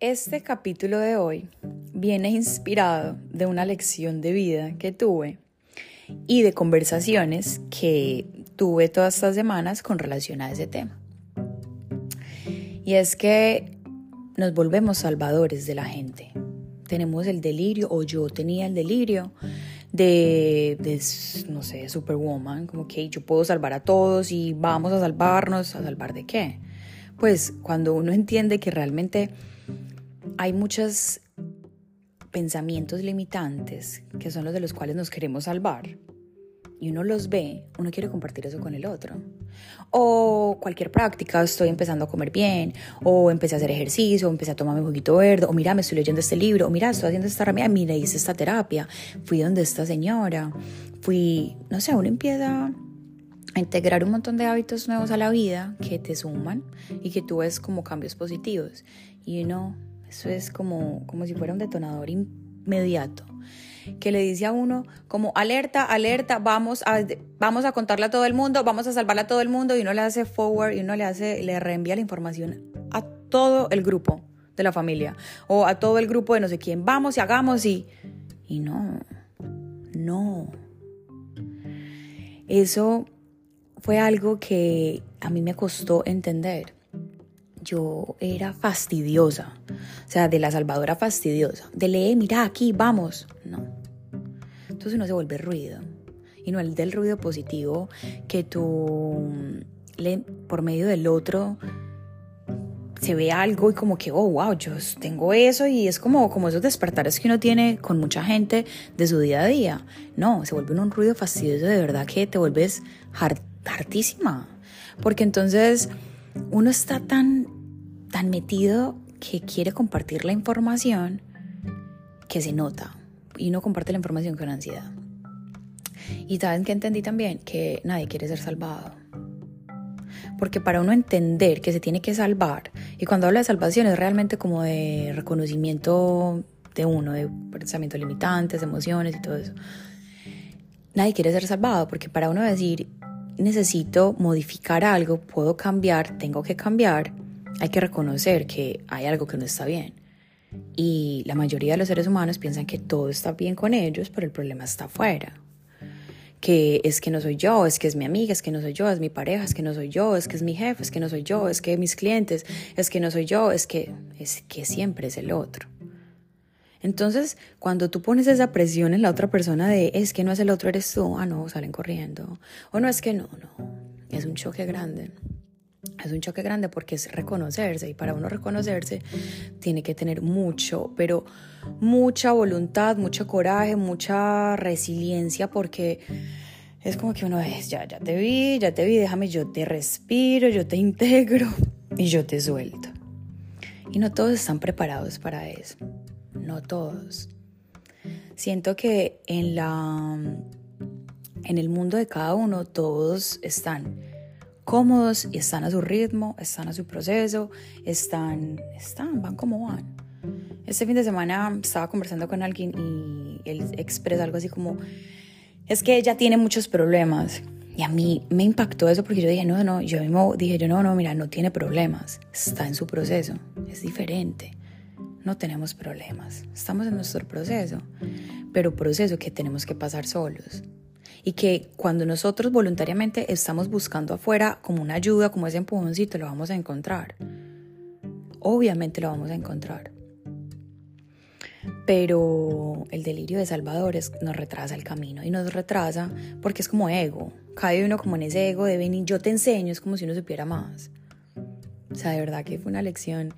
Este capítulo de hoy viene inspirado de una lección de vida que tuve y de conversaciones que tuve todas estas semanas con relación a ese tema. Y es que nos volvemos salvadores de la gente. Tenemos el delirio, o yo tenía el delirio de, no sé, Superwoman, como que yo puedo salvar a todos y vamos a salvarnos, ¿a salvar de qué? Pues cuando uno entiende que realmente hay muchos pensamientos limitantes que son los de los cuales nos queremos salvar y uno los ve, uno quiere compartir eso con el otro. O cualquier práctica, estoy empezando a comer bien, o empecé a hacer ejercicio, o empecé a tomar un juguito verde, o mira, me estoy leyendo este libro, o mira, estoy haciendo esta ramía, mira, hice esta terapia, fui donde esta señora, fui, no sé, uno empieza integrar un montón de hábitos nuevos a la vida que te suman y que tú ves como cambios positivos. Y uno eso es como, como si fuera un detonador inmediato que le dice a uno como alerta, alerta, vamos a, vamos a contarle a todo el mundo, vamos a salvarle a todo el mundo y uno le hace forward y uno le hace, le reenvía la información a todo el grupo de la familia o a todo el grupo de no sé quién, vamos y hagamos y, y no, no. Eso fue algo que a mí me costó entender yo era fastidiosa, o sea, de la salvadora fastidiosa, de leer, mira aquí, vamos, no. Entonces uno se vuelve ruido, y no el del ruido positivo que tú, por medio del otro, se ve algo y como que, oh, wow, yo tengo eso y es como, como esos despertares que uno tiene con mucha gente de su día a día. No, se vuelve un ruido fastidioso de verdad que te vuelves hartísima. Porque entonces uno está tan tan metido que quiere compartir la información que se nota y no comparte la información con ansiedad. Y saben que entendí también que nadie quiere ser salvado. Porque para uno entender que se tiene que salvar, y cuando habla de salvación es realmente como de reconocimiento de uno, de pensamientos limitantes, emociones y todo eso. Nadie quiere ser salvado, porque para uno decir, necesito modificar algo, puedo cambiar, tengo que cambiar, hay que reconocer que hay algo que no está bien. Y la mayoría de los seres humanos piensan que todo está bien con ellos, pero el problema está afuera. Que es que no soy yo, es que es mi amiga, es que no soy yo, es mi pareja, es que no soy yo, es que es mi jefe, es que no soy yo, es que mis clientes, es que no soy yo, es que es que siempre es el otro. Entonces, cuando tú pones esa presión en la otra persona de es que no es el otro, eres tú, ah, no, salen corriendo. O no es que no, no. Es un choque grande es un choque grande porque es reconocerse y para uno reconocerse tiene que tener mucho, pero mucha voluntad, mucho coraje, mucha resiliencia porque es como que uno es, ya, ya te vi, ya te vi, déjame, yo te respiro, yo te integro y yo te suelto. Y no todos están preparados para eso, no todos. Siento que en la en el mundo de cada uno todos están cómodos y están a su ritmo, están a su proceso, están, están, van como van. Este fin de semana estaba conversando con alguien y él expresa algo así como, es que ella tiene muchos problemas. Y a mí me impactó eso porque yo dije, no, no, yo mismo dije, yo no, no, mira, no tiene problemas, está en su proceso, es diferente. No tenemos problemas, estamos en nuestro proceso, pero proceso que tenemos que pasar solos y que cuando nosotros voluntariamente estamos buscando afuera como una ayuda, como ese empujoncito, lo vamos a encontrar. Obviamente lo vamos a encontrar. Pero el delirio de salvadores nos retrasa el camino y nos retrasa porque es como ego. Cae uno como en ese ego de venir, yo te enseño, es como si uno supiera más. O sea, de verdad que fue una lección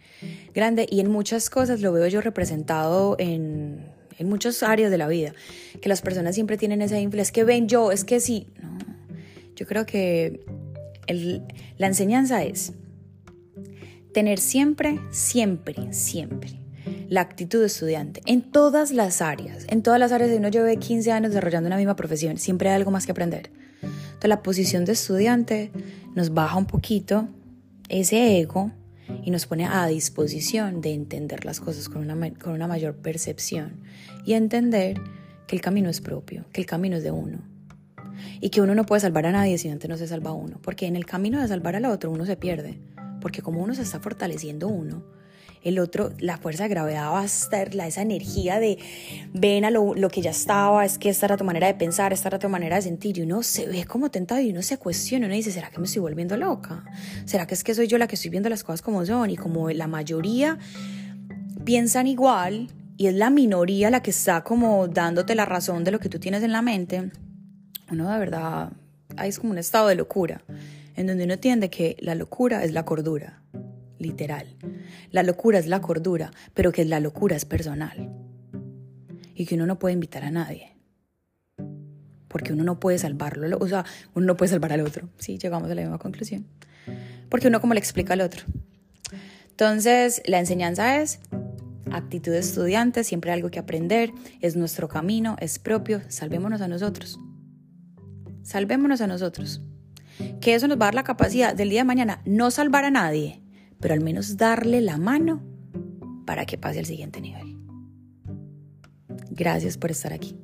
grande y en muchas cosas lo veo yo representado en en muchas áreas de la vida, que las personas siempre tienen esa influencia, es que ven yo, es que sí. No, yo creo que la enseñanza es tener siempre, siempre, siempre la actitud de estudiante en todas las áreas, en todas las áreas de uno lleve 15 años desarrollando una misma profesión, siempre hay algo más que aprender. Entonces la posición de estudiante nos baja un poquito ese ego y nos pone a disposición de entender las cosas con una, con una mayor percepción y entender que el camino es propio, que el camino es de uno. Y que uno no puede salvar a nadie si antes no se salva a uno, porque en el camino de salvar al otro uno se pierde, porque como uno se está fortaleciendo uno, el otro, la fuerza de gravedad va a estar, la, esa energía de ven a lo, lo, que ya estaba, es que esta era tu manera de pensar, esta era tu manera de sentir, y uno se ve como tentado y uno se cuestiona, uno dice, ¿será que me estoy volviendo loca? ¿Será que es que soy yo la que estoy viendo las cosas como son? Y como la mayoría piensan igual y es la minoría la que está como dándote la razón de lo que tú tienes en la mente, uno de verdad, hay como un estado de locura, en donde uno entiende que la locura es la cordura literal. La locura es la cordura, pero que la locura es personal. Y que uno no puede invitar a nadie. Porque uno no puede salvarlo, o sea, uno no puede salvar al otro. Sí, llegamos a la misma conclusión. Porque uno como le explica al otro. Entonces, la enseñanza es actitud de estudiante, siempre algo que aprender, es nuestro camino, es propio, salvémonos a nosotros. Salvémonos a nosotros. Que eso nos va a dar la capacidad del día de mañana no salvar a nadie, pero al menos darle la mano para que pase al siguiente nivel. Gracias por estar aquí.